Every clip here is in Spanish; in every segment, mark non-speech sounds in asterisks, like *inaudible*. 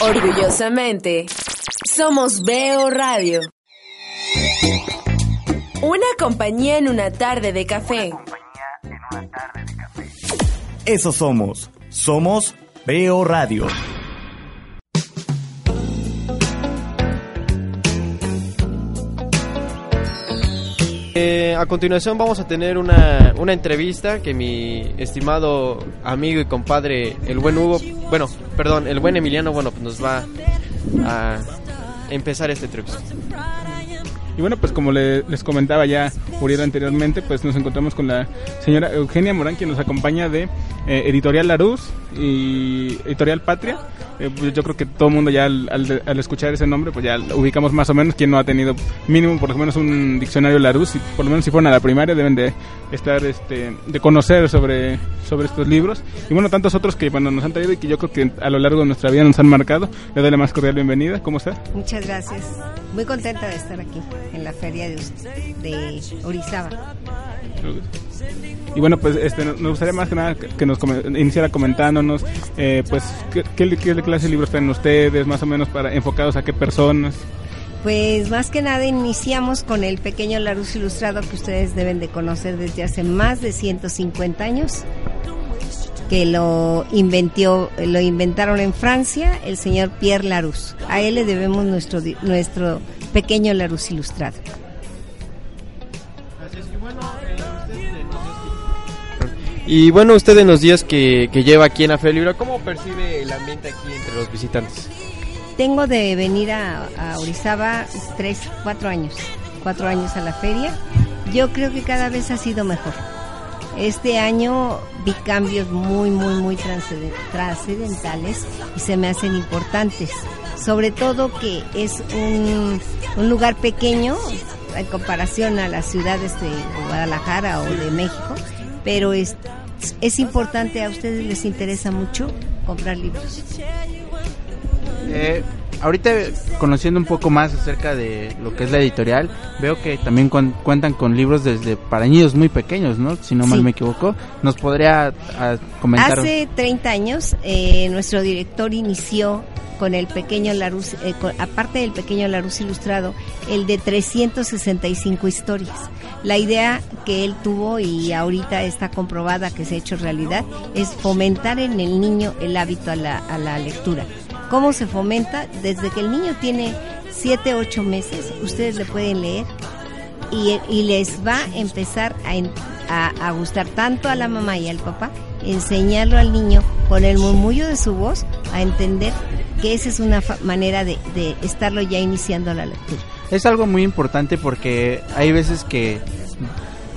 Orgullosamente, somos Veo Radio. Una compañía en una tarde de café. Eso somos. Somos Veo Radio. Eh, a continuación vamos a tener una, una entrevista que mi estimado amigo y compadre, el buen Hugo, bueno, perdón, el buen Emiliano, bueno, pues nos va a empezar esta entrevista. Y bueno, pues como les comentaba ya Uriel anteriormente, pues nos encontramos con la señora Eugenia Morán, quien nos acompaña de eh, Editorial Laruz y Editorial Patria. Eh, pues yo creo que todo el mundo ya al, escuchar ese nombre, pues ya ubicamos más o menos quien no ha tenido mínimo por lo menos un diccionario Laruz, y por lo menos si fueron a la primaria deben de estar, este, de conocer sobre, sobre estos libros. Y bueno, tantos otros que bueno, nos han traído y que yo creo que a lo largo de nuestra vida nos han marcado. Le doy la más cordial bienvenida. ¿Cómo está? Muchas gracias. Muy contenta de estar aquí en la feria de, de Orizaba. Y bueno, pues este, nos gustaría más que nada que nos iniciara comentándonos, eh, pues, ¿qué, qué, clase de libros tienen ustedes, más o menos para enfocados a qué personas. Pues más que nada iniciamos con el pequeño Larus ilustrado que ustedes deben de conocer desde hace más de 150 años, que lo inventó, lo inventaron en Francia el señor Pierre Larousse. A él le debemos nuestro nuestro pequeño Larus ilustrado. Y bueno, usted en los días que, lleva aquí en la Feria Libre, ¿cómo percibe el ambiente aquí entre los visitantes? Tengo de venir a, Orizaba tres, cuatro años, cuatro años a la feria. Yo creo que cada vez ha sido mejor. Este año vi cambios muy, muy, muy trascendentales y se me hacen importantes. Sobre todo que es un, un lugar pequeño en comparación a las ciudades de Guadalajara o de México, pero es, es importante, a ustedes les interesa mucho comprar libros. Eh, ahorita conociendo un poco más acerca de lo que es la editorial, veo que también cuentan con libros desde para niños muy pequeños, ¿no? Si no mal me equivoco, ¿nos podría comentar? Hace 30 años eh, nuestro director inició con el pequeño Larus, eh, aparte del pequeño Larus ilustrado, el de 365 historias. La idea que él tuvo y ahorita está comprobada que se ha hecho realidad es fomentar en el niño el hábito a la, a la lectura. ¿Cómo se fomenta? Desde que el niño tiene 7, 8 meses, ustedes le pueden leer y, les va a empezar a, gustar tanto a la mamá y al papá, enseñarlo al niño con el murmullo de su voz a entender que esa es una manera de estarlo ya iniciando la lectura. Es algo muy importante porque hay veces que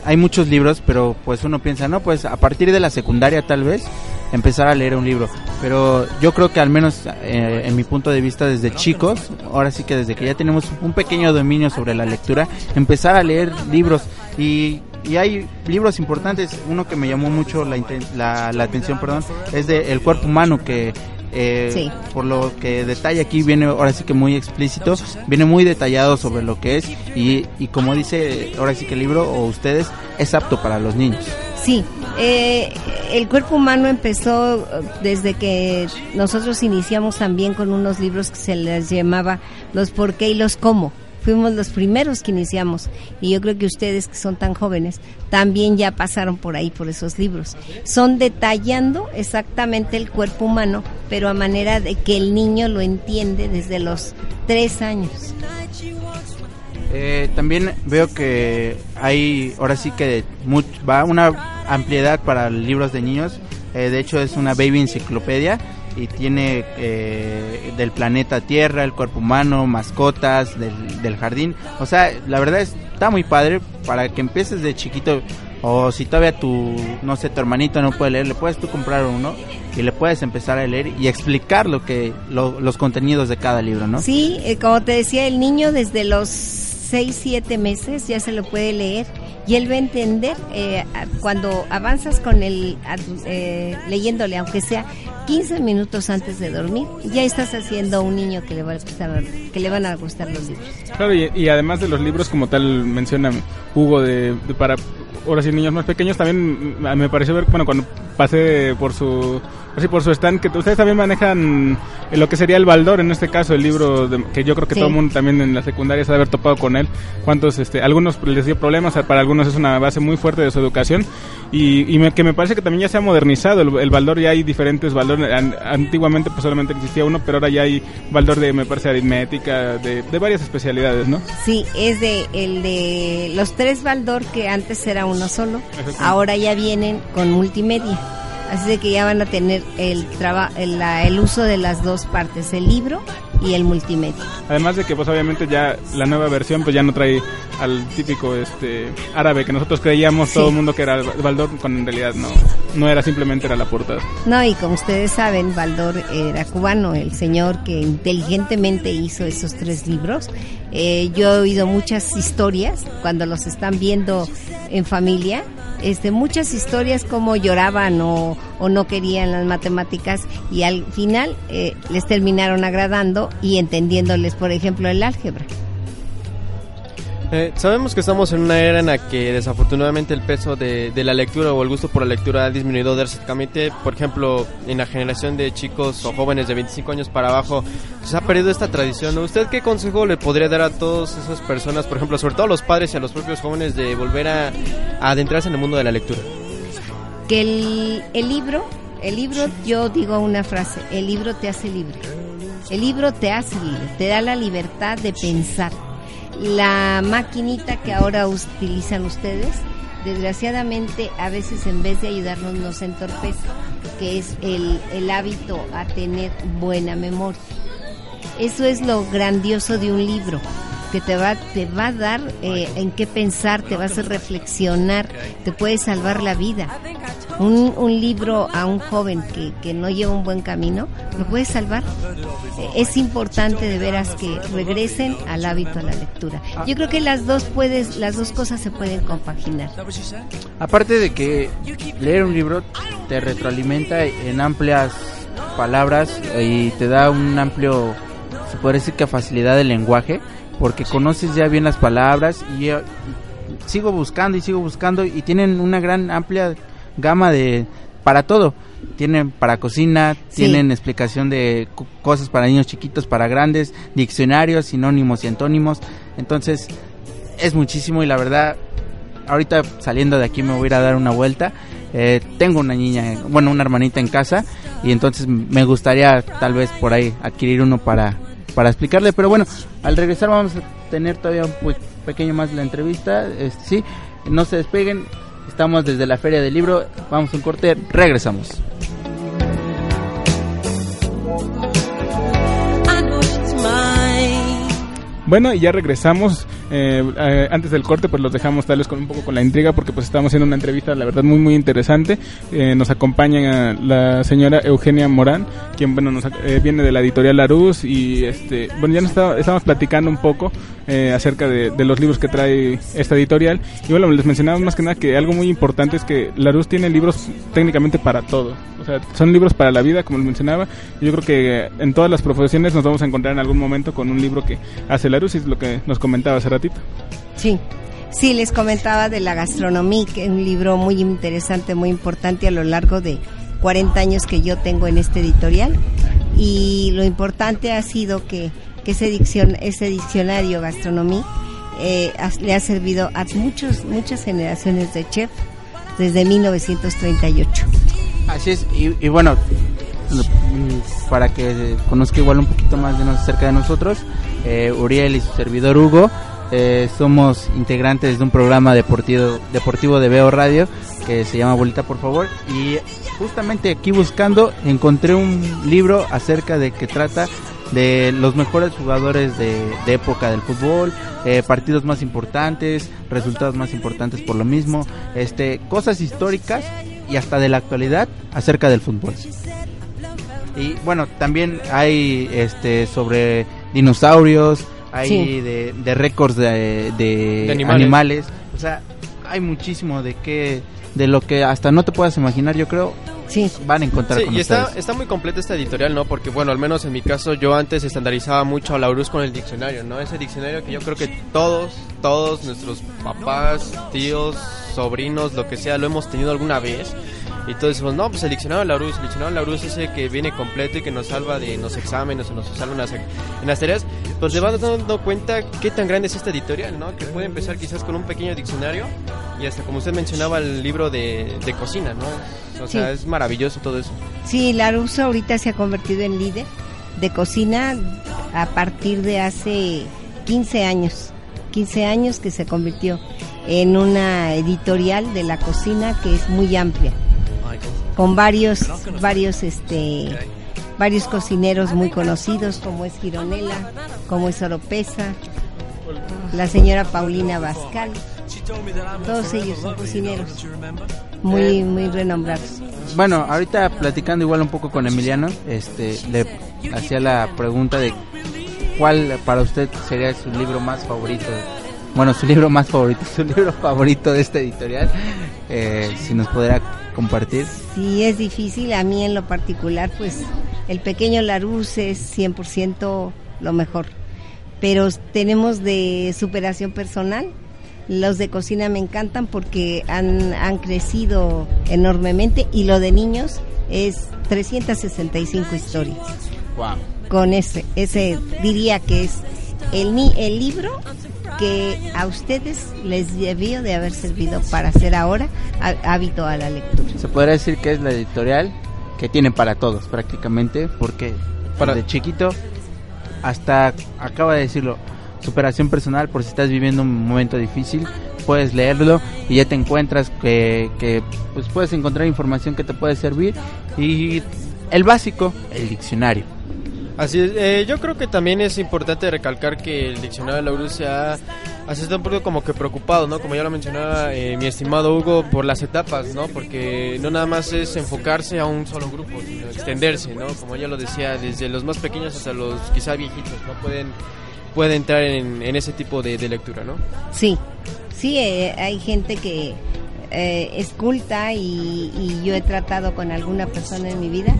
hay muchos libros, pero pues uno piensa, no, pues a partir de la secundaria tal vez empezar a leer un libro. Pero yo creo que al menos eh, en mi punto de vista desde chicos, ahora sí que desde que ya tenemos un pequeño dominio sobre la lectura, empezar a leer libros y y hay libros importantes. Uno que me llamó mucho la, la, la atención, perdón, es de El cuerpo humano que eh, por lo que detalla aquí viene ahora sí que muy explícito, viene muy detallado sobre lo que es y, y como dice ahora sí que el libro o ustedes es apto para los niños. Sí, eh, el cuerpo humano empezó desde que nosotros iniciamos también con unos libros que se les llamaba los por qué y los cómo fuimos los primeros que iniciamos y yo creo que ustedes que son tan jóvenes también ya pasaron por ahí por esos libros. Son detallando exactamente el cuerpo humano, pero a manera de que el niño lo entiende desde los tres años. Eh, también veo que hay ahora sí que va una ampliedad para libros de niños. Eh, de hecho es una baby enciclopedia y tiene eh, del planeta Tierra, el cuerpo humano, mascotas, del, del, jardín. O sea, la verdad está muy padre para que empieces de chiquito. O si todavía tu, no sé, tu hermanito no puede leer, le puedes tú comprar uno y le puedes empezar a leer y explicar lo que, los contenidos de cada libro, ¿no? Sí, eh, como te decía, el niño desde los 6, 7 meses ya se lo puede leer y él va a entender eh, cuando avanzas con él eh, leyéndole, aunque sea 15 minutos antes de dormir, ya estás haciendo un niño que le, va a gustar, que le van a gustar los libros. Claro, y, además de los libros, como tal menciona Hugo, de, para ahora sí niños más pequeños, también me pareció ver, bueno, cuando pasé por su así por su stand que ustedes también manejan eh, lo que sería el Baldor en este caso el libro de- que yo creo que Sí. todo el mundo también en la secundaria se ha haber topado con él. Cuántos este algunos les dio problemas para algunos es una base muy fuerte de su educación. Y, y me- que me parece que también ya se ha modernizado. El, el Baldor ya hay diferentes Baldor. An- antiguamente pues solamente existía uno pero ahora ya hay Baldor de me parece aritmética de, de varias especialidades no Sí, es de el de los tres Baldor que antes era uno solo, ahora ya vienen con multimedia. Así de que ya van a tener el, traba, el, uso de las dos partes, el libro y el multimedia. Además de que pues obviamente ya la nueva versión pues ya no trae al típico este árabe que nosotros creíamos Sí. todo el mundo que era Baldor cuando en realidad no no era simplemente era la portada. No, y como ustedes saben, Baldor era cubano, el señor que inteligentemente hizo esos tres libros. Eh, yo he oído muchas historias cuando los están viendo en familia, este, muchas historias como lloraban o, o no querían las matemáticas y al final eh, les terminaron agradando y entendiéndoles, por ejemplo, el álgebra. Eh, sabemos que estamos en una era en la que desafortunadamente el peso de, de la lectura o el gusto por la lectura ha disminuido drásticamente. Por ejemplo, en la generación de chicos o jóvenes de 25 años para abajo se ha perdido esta tradición. ¿Usted qué consejo le podría dar a todas esas personas, por ejemplo, sobre todo a los padres y a los propios jóvenes, de volver a, adentrarse en el mundo de la lectura? que el libro, el libro, yo digo una frase, el libro te hace libre. El libro te hace libre, te da la libertad de pensar. La maquinita que ahora utilizan ustedes, desgraciadamente a veces en vez de ayudarnos nos entorpece, que es el, el hábito a tener buena memoria. Eso es lo grandioso de un libro, que te va, te va a dar eh, en qué pensar, te va a hacer reflexionar, te puede salvar la vida. Un, un libro a un joven que, que no lleva un buen camino, lo puede salvar. Es importante de veras que regresen al hábito a la lectura. Yo creo que las dos puedes, las dos cosas se pueden compaginar. Aparte de que leer un libro te retroalimenta en amplias palabras y te da un amplio, se puede decir que facilidad de lenguaje, porque conoces ya bien las palabras y sigo buscando y sigo buscando y tienen una gran amplia gama de para todo. Tienen para cocina, Sí. tienen explicación de co- cosas para niños chiquitos, para grandes, diccionarios, sinónimos y antónimos. Entonces, es muchísimo y la verdad ahorita saliendo de aquí me voy a ir a dar una vuelta. Eh, tengo una niña, bueno, una hermanita en casa y entonces me gustaría tal vez por ahí adquirir uno para, para explicarle. Pero bueno, al regresar vamos a tener todavía un pe- pequeño más la entrevista. Este, sí, no se despeguen. Estamos desde la Feria del Libro. Vamos a un corte, regresamos. Bueno, y ya regresamos. Eh, eh, antes del corte, pues los dejamos tal vez con un poco con la intriga, porque pues estamos haciendo una entrevista, la verdad, muy, muy interesante. Eh, nos acompaña la señora Eugenia Morán, quien, bueno, nos, eh, viene de la editorial Larus y, este, bueno, ya nos estaba- estamos platicando un poco eh, acerca de, los libros que trae esta editorial. Y bueno, les mencionamos más que nada que algo muy importante es que Larus tiene libros técnicamente para todo. O sea, son libros para la vida, como les mencionaba. Yo creo que en todas las profesiones nos vamos a encontrar en algún momento con un libro que hace Larus, y es lo que nos comentaba hace ratito. Sí. Sí, les comentaba de la gastronomía, que es un libro muy interesante, muy importante a lo largo de 40 años que yo tengo en este editorial. Y lo importante ha sido que, que ese, diccion, ese diccionario gastronomía eh, le ha servido a muchos, muchas generaciones de chef desde 1938. Así es, y, y bueno, para que conozca igual un poquito más de nos, acerca de nosotros, eh, Uriel y su servidor Hugo, eh, somos integrantes de un programa deportivo, deportivo de Veo Radio que se llama Bolita por favor y justamente aquí buscando encontré un libro acerca de que trata de los mejores jugadores de, de época del fútbol, eh, partidos más importantes, resultados más importantes por lo mismo, este, cosas históricas y hasta de la actualidad acerca del fútbol. Y bueno, también hay este sobre dinosaurios, hay Sí. de, de récords de, de De animales. animales. o sea, hay muchísimo de que de lo que hasta no te puedas imaginar, yo creo, Sí. van a encontrar Sí, con y está, ustedes. está muy completa esta editorial, ¿no? Porque, bueno, al menos en mi caso, yo antes estandarizaba mucho a Laurus con el diccionario, ¿no? Ese diccionario que yo creo que todos, todos nuestros papás, tíos, sobrinos, lo que sea, lo hemos tenido alguna vez. Y todos decimos, no, pues el diccionario de la Rus, el diccionario de la Rus es el que viene completo y que nos salva de los exámenes o nos salva en las, en las tareas. Pues te vas dando cuenta qué tan grande es esta editorial, ¿no? Que puede empezar quizás con un pequeño diccionario y hasta como usted mencionaba el libro de, de cocina, ¿no? O sea, Sí. es maravilloso todo eso. Sí, la rusa ahorita se ha convertido en líder de cocina a partir de hace 15 años. 15 años que se convirtió en una editorial de la cocina que es muy amplia, con varios, varios, este, varios cocineros muy conocidos como es Gironela, como es Oropesa, la señora Paulina Bascal, todos ellos son cocineros muy, muy renombrados. Bueno, ahorita platicando igual un poco con Emiliano, este, le hacía la pregunta de cuál para usted sería su libro más favorito. Bueno, su libro más favorito, *laughs* su libro favorito de esta editorial, eh, si nos podrá compartir. Sí, es difícil. A mí en lo particular, pues el pequeño Larus es 100% lo mejor. Pero tenemos de superación personal. Los de cocina me encantan porque han, han crecido enormemente y lo de niños es 365 historias. Wow. Con ese, ese diría que es el, ni- el libro que a ustedes les debió de haber servido para hacer ahora há- hábito a la lectura. Se podría decir que es la editorial que tiene para todos prácticamente, porque Para- desde chiquito hasta, acaba de decirlo, superación personal, por si estás viviendo un momento difícil, puedes leerlo y ya te encuentras que, que pues puedes encontrar información que te puede servir y el básico, el diccionario. Así es, eh, yo creo que también es importante recalcar que el diccionario de la URU se ha, ha estado un poco como que preocupado, ¿no? Como ya lo mencionaba eh, mi estimado Hugo, por las etapas, ¿no? Porque no nada más es enfocarse a un solo grupo, sino extenderse, ¿no? Como ya lo decía, desde los más pequeños hasta los quizá viejitos, ¿no? Pueden, pueden entrar en, en ese tipo de, lectura, ¿no? Sí, sí, eh, hay gente que eh, es y, y yo he tratado con alguna persona en mi vida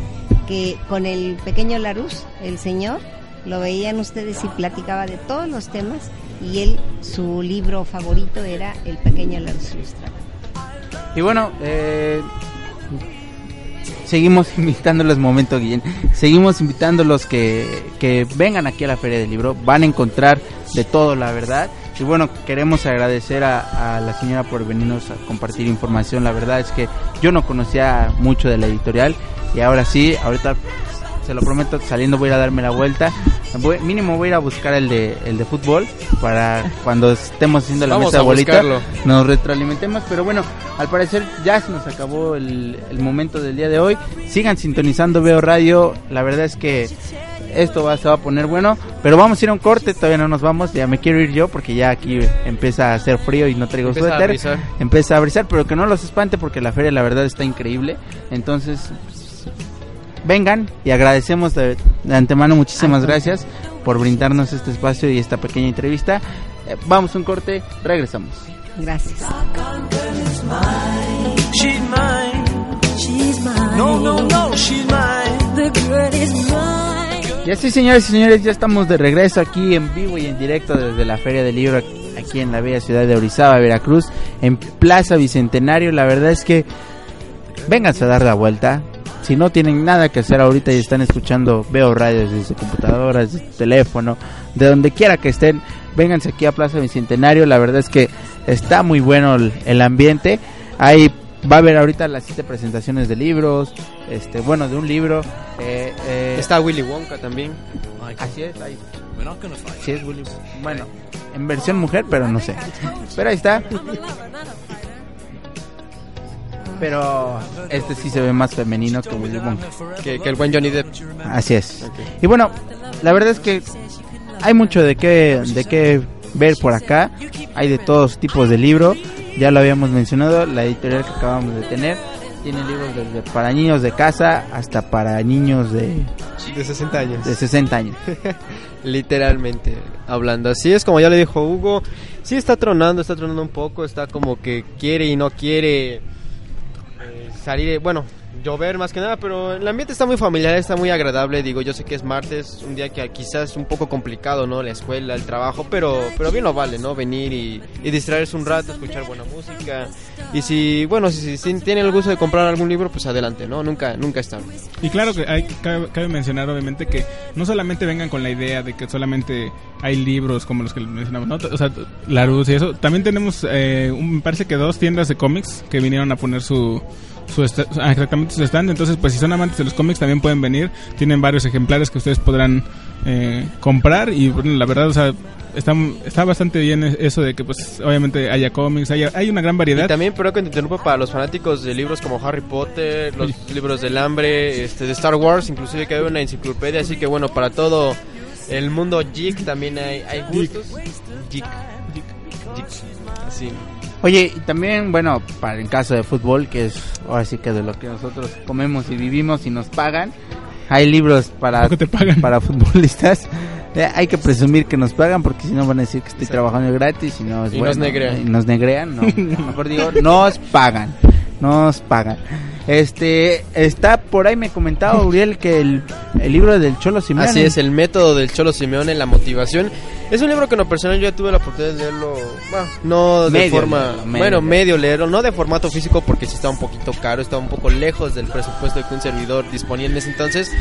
que con el pequeño Larus, el señor, lo veían ustedes y platicaba de todos los temas y él, su libro favorito era El pequeño ilustrado. Y bueno, eh, seguimos *laughs* invitándolos, momento Guillén, seguimos invitándolos que, que vengan aquí a la Feria del Libro, van a encontrar de todo, la verdad. Y bueno, queremos agradecer a, a la señora por venirnos a compartir información. La verdad es que yo no conocía mucho de la editorial y ahora sí, ahorita se lo prometo, saliendo voy a ir a darme la vuelta. Voy- mínimo voy a ir a buscar el de, el de fútbol para cuando estemos haciendo la Vamos mesa a bolita nos retroalimentemos. Pero bueno, al parecer ya se nos acabó el, el momento del día de hoy. Sigan sintonizando Veo Radio. La verdad es que esto va, se va a poner bueno. Pero vamos a ir a un corte, todavía no nos vamos. Ya me quiero ir yo porque ya aquí empieza a hacer frío y no traigo Empieza a suéter. brisar. Empieza a brisar, pero que no los espante porque la feria la verdad está increíble. Entonces, vengan y agradecemos de, de antemano muchísimas gracias por brindarnos este espacio y esta pequeña entrevista. Eh, vamos a un corte, regresamos. Gracias. She's mine. She's mine. No, no, no, she's mine. The girl is mine. Y así, señores y señores, ya estamos de regreso aquí en vivo y en directo desde la Feria del Libro aquí en la bella ciudad de Orizaba, Veracruz, en Plaza Bicentenario. La verdad es que vénganse a dar la vuelta. Si no tienen nada que hacer ahorita y están escuchando, veo radios desde computadoras, desde teléfono, de donde quiera que estén, vénganse aquí a Plaza Bicentenario. La verdad es que está muy bueno el, el ambiente. Hay va a haber ahorita las siete presentaciones de libros, este, bueno, de un libro. eh, eh, Está Willy Wonka también. Así es, ahí. Sí es Willy. Bueno, en versión mujer, pero no sé. Pero ahí está. Pero este sí se ve más femenino que Willy Wonka. Que, que el buen Johnny Depp. Así es. Y bueno, la verdad es que hay mucho de qué, de qué ver por acá. Hay de todos tipos de libros. Ya lo habíamos mencionado, la editorial que acabamos de tener. Tiene libros desde para niños de casa hasta para niños de, De 60 años. de 60 años. *laughs* Literalmente hablando. Así es como ya le dijo Hugo. Sí está tronando, está tronando un poco. Está como que quiere y no quiere salir. Bueno, llover más que nada. Pero el ambiente está muy familiar, está muy agradable. Digo, yo sé que es martes, un día que quizás es un poco complicado, ¿no? La escuela, el trabajo. Pero, pero bien lo vale, ¿no? Venir y, distraerse un rato, escuchar buena música. Y si, bueno, si, si tienen el gusto de comprar algún libro, pues adelante, ¿no? Nunca, nunca es tarde. Y claro que hay, cabe, cabe mencionar obviamente que no solamente vengan con la idea de que solamente hay libros como los que mencionamos, ¿no? O sea, y eso. También tenemos, eh, me parece que dos tiendas de cómics que vinieron a poner su... Su ah, exactamente su stand entonces pues si son amantes de los cómics también pueden venir tienen varios ejemplares que ustedes podrán eh, comprar y bueno, la verdad o sea está, está bastante bien eso de que pues obviamente haya cómics haya, hay una gran variedad Y también, pero que te interrumpa para los fanáticos de libros como Harry Potter, los libros del hambre, este, de Star Wars, inclusive que hay una enciclopedia, así que bueno, para todo el mundo geek también hay, hay gustos. Geek. Geek. Sí. Oye, y también, bueno, para el caso de fútbol, que es ahora sí que de lo que nosotros comemos y vivimos y nos pagan, hay libros para, ¿Poco te pagan? para futbolistas. *laughs* Eh, hay que presumir que nos pagan porque si no van a decir que estoy trabajando gratis y no es Y bueno. nos negrean. Y nos negrean, no. *laughs* Mejor digo, nos pagan. Nos pagan. Este, está por ahí me comentaba Uriel que el, el libro del Cholo Simeone. Así es, el método del Cholo Simeone, la motivación. Es un libro que en lo personal yo ya tuve la oportunidad de leerlo, no de Medio forma, leerlo, medio bueno, medio leerlo, no de formato físico porque sí está un poquito caro, está un poco lejos del presupuesto que un servidor disponía en ese entonces,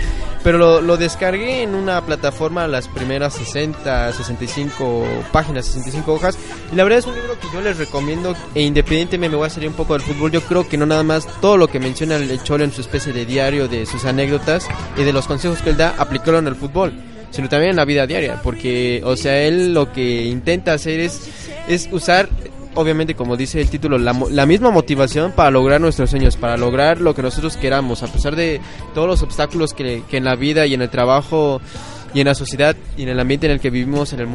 pero lo, lo descargué en una plataforma las primeras 60, 65 páginas, 65 hojas, y la verdad es un libro que yo les recomiendo, e independientemente me voy a salir un poco del fútbol, yo creo que no nada más todo lo que menciona el Cholo en su especie de diario, de sus anécdotas y de los consejos que él da, aplicarlo en el fútbol sino también en la vida diaria, porque, o sea, él lo que intenta hacer es, es usar, obviamente, como dice el título, la, la misma motivación para lograr nuestros sueños, para lograr lo que nosotros queramos, a pesar de todos los obstáculos que, que en la vida y en el trabajo y en la sociedad y en el ambiente en el que vivimos, en el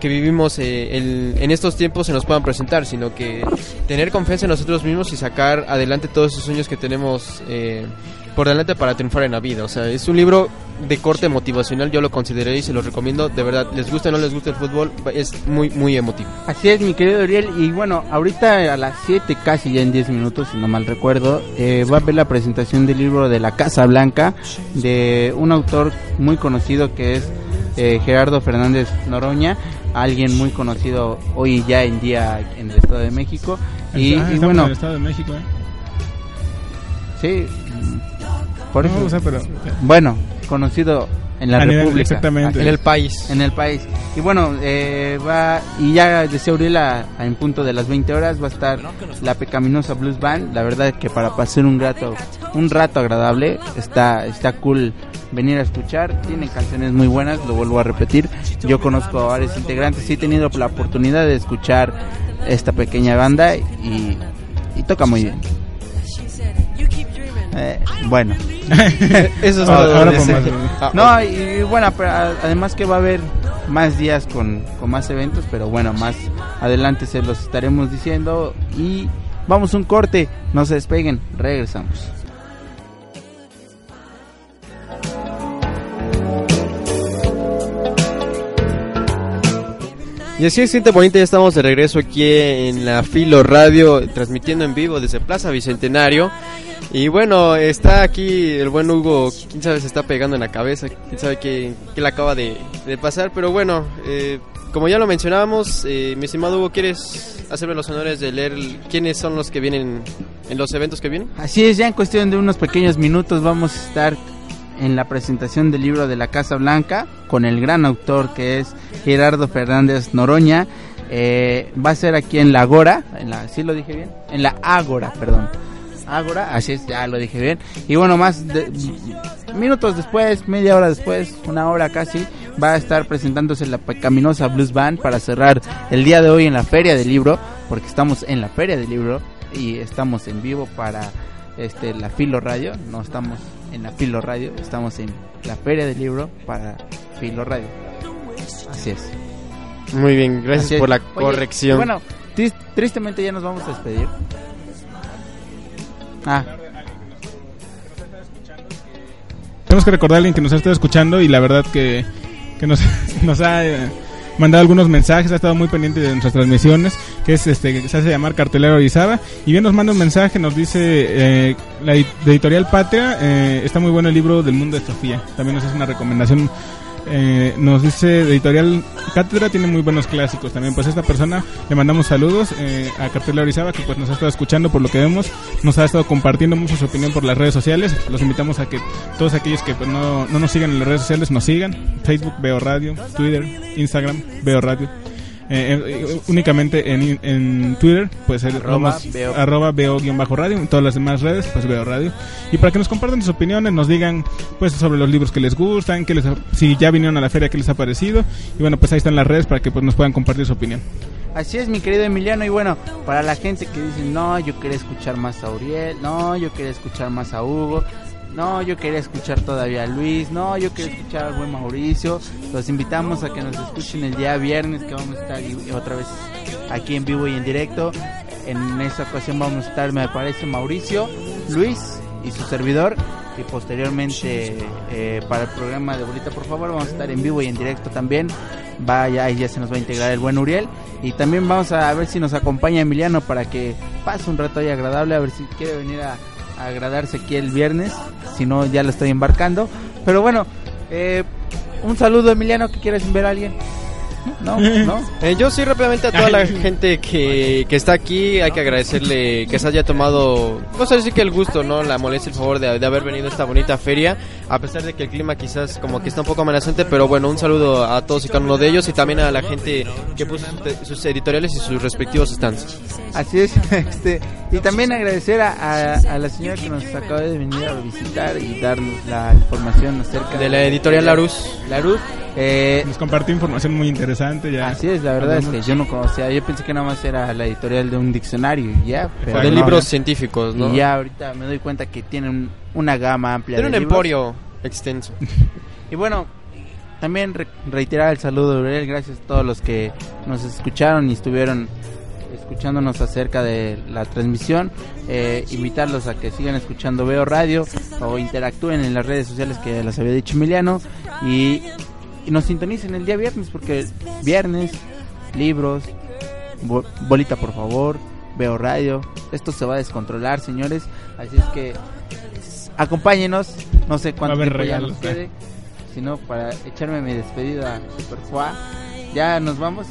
que vivimos eh, en estos tiempos se nos puedan presentar, sino que tener confianza en nosotros mismos y sacar adelante todos esos sueños que tenemos eh, por delante para triunfar en la vida. O sea, es un libro de corte motivacional, yo lo consideré y se lo recomiendo. De verdad, les gusta o no les gusta el fútbol, es muy, muy emotivo. Así es, mi querido Uriel. Y bueno, ahorita a las 7, casi ya en 10 minutos, si no mal recuerdo, eh, va a ver la presentación del libro de La Casa Blanca de un autor muy conocido que es eh, Gerardo Fernández Noroña, alguien muy conocido hoy ya en día en el Estado de México. Y, Ah, bueno, en el Estado de México ¿eh? sí, por No, eso. o sea, pero Bueno, conocido en la A nivel- República. exactamente. En el país. en el país. Y bueno, eh, va, y ya decía Uriel, a- a en punto de las 20 horas va a estar la Pecaminosa Blues Band. La verdad que para pasar un rato, un rato agradable, está, está cool venir a escuchar. Tienen canciones muy buenas, lo vuelvo a repetir. Yo conozco a varios integrantes, sí he tenido la oportunidad de escuchar esta pequeña banda y, y toca muy bien. Eh, bueno. *laughs* Eso es todo. ahora Ah, No, y, bueno, pero además que va a haber más días con, con más eventos, pero bueno, más adelante se los estaremos diciendo. Y vamos a un corte, no se despeguen, regresamos. Y así es, gente bonita, ya estamos de regreso aquí en la Filo Radio, transmitiendo en vivo desde Plaza Bicentenario. Y bueno, está aquí el buen Hugo, quién sabe se está pegando en la cabeza, quién sabe qué, qué le acaba de, de pasar, pero bueno, eh, como ya lo mencionábamos, eh, mi estimado Hugo, ¿quieres hacerme los honores de leer quiénes son los que vienen en los eventos que vienen? Así es, ya en cuestión de unos pequeños minutos vamos a estar en la presentación del libro de la Casa Blanca con el gran autor que es Gerardo Fernández Noroña. Eh, va a ser aquí en la Agora, en la, ¿sí lo dije bien? En la Ágora, perdón. Ágora, así es, ya lo dije bien. Y bueno, más de- minutos después, media hora después, una hora casi, va a estar presentándose la Pecaminosa Blues Band para cerrar el día de hoy en la Feria del Libro, porque estamos en la Feria del Libro y estamos en vivo para este la Filo Radio, no estamos en la Filo Radio, estamos en la Feria del Libro para Filo Radio. Así es. Muy bien, gracias por la Oye, corrección. Bueno, tris- tristemente ya nos vamos a despedir. Ah, tenemos que recordar a alguien que nos ha estado escuchando y la verdad que, que nos, *laughs* nos ha eh, mandado algunos mensajes, ha estado muy pendiente de nuestras transmisiones, que es este se hace llamar Cartelero Orizaba, y bien nos manda un mensaje, nos dice eh, la editorial Patria, eh, está muy bueno el libro del mundo de Sofía, también nos hace una recomendación, eh, nos dice editorial Cátedra tiene muy buenos clásicos también. Pues a esta persona le mandamos saludos eh, a Cartela Orizaba que pues nos ha estado escuchando por lo que vemos, nos ha estado compartiendo mucho su opinión por las redes sociales. Los invitamos a que todos aquellos que pues, no, no nos sigan en las redes sociales nos sigan. Facebook Veo Radio, Twitter, Instagram Veo Radio. Eh, eh, únicamente en, en Twitter, pues el- Arroba Veo. arroba veo bajo radio, en todas las demás redes, pues veo radio. Y para que nos compartan sus opiniones, nos digan pues sobre los libros que les gustan, que les, si ya vinieron a la feria, qué les ha parecido. Y bueno, pues ahí están las redes para que pues nos puedan compartir su opinión. Así es, mi querido Emiliano. Y bueno, para la gente que dice, no, yo quería escuchar más a Uriel, no, yo quería escuchar más a Hugo, no, yo quería escuchar todavía a Luis, no, yo quería escuchar al buen Mauricio. Los invitamos a que nos escuchen el día viernes, que vamos a estar otra vez aquí en vivo y en directo. En esta ocasión vamos a estar, me parece, Mauricio, Luis y su servidor. Y posteriormente, eh, para el programa de Bolita, por favor, vamos a estar en vivo y en directo también. Vaya, ya se nos va a integrar el buen Uriel. Y también vamos a ver si nos acompaña Emiliano para que pase un rato ahí agradable, a ver si quiere venir a agradarse aquí el viernes. Si no, ya lo estoy embarcando. Pero bueno, eh, un saludo Emiliano, que quieres ver a alguien. No, *laughs* no. Eh, yo sí rápidamente a toda la *laughs* gente que, que está aquí hay que agradecerle que se haya tomado, no sé si que el gusto, no, la molestia, el favor de, de haber venido a esta bonita feria, a pesar de que el clima quizás como que está un poco amenazante, pero bueno, un saludo a todos y cada uno de ellos y también a la gente que puso sus- sus editoriales y sus respectivos stands. Así es, *laughs* este, y también agradecer a, a- a la señora que nos acaba de venir a visitar y darnos la información acerca De la editorial Larus. Larus, eh, Nos compartió información muy interesante ya. así es, la verdad es que yo no conocía, yo pensé que nada más era la editorial de un diccionario ya, pero de no, libros ya. científicos, ¿no? Y ya ahorita me doy cuenta que tienen una gama amplia Tiene de un libros. emporio extenso. *laughs* Y bueno, también re- reiterar el saludo de Uriel, gracias a todos los que nos escucharon y estuvieron escuchándonos acerca de la transmisión. Eh, invitarlos a que sigan escuchando Veo Radio o interactúen en las redes sociales que les había dicho Emiliano y, y nos sintonicen el día viernes porque viernes, libros, bo- bolita por favor, Veo Radio. Esto se va a descontrolar, señores. Así es que acompáñenos. No sé cuánto tiempo ya regalos, nos quede. Si no, para echarme mi despedida super fuá. Ya nos vamos.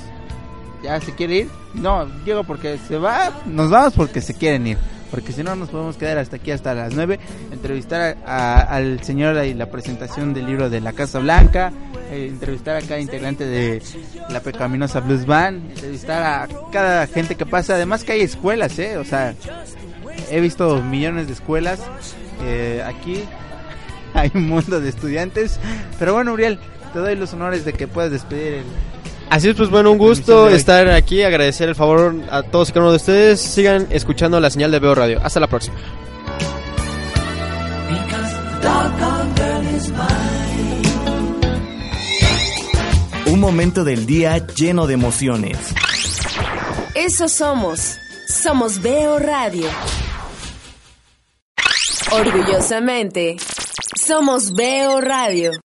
¿Ya se quiere ir? No, llego porque se va. Nos vamos porque se quieren ir. Porque si no, nos podemos quedar hasta aquí, hasta las 9. Entrevistar al señor y la presentación del libro de La Casa Blanca. eh, entrevistar a cada integrante de la Pecaminosa Blues Band. Entrevistar a cada gente que pasa. Además, que hay escuelas, ¿eh? O sea, he visto millones de escuelas eh, aquí. *laughs* Hay un mundo de estudiantes. Pero bueno, Uriel, te doy los honores de que puedas despedir el. Así es, pues bueno, un gusto estar aquí, agradecer el favor a todos y cada uno de ustedes. Sigan escuchando la señal de Veo Radio. Hasta la próxima. Un momento del día lleno de emociones. Eso somos. Somos Veo Radio. Orgullosamente, somos Veo Radio.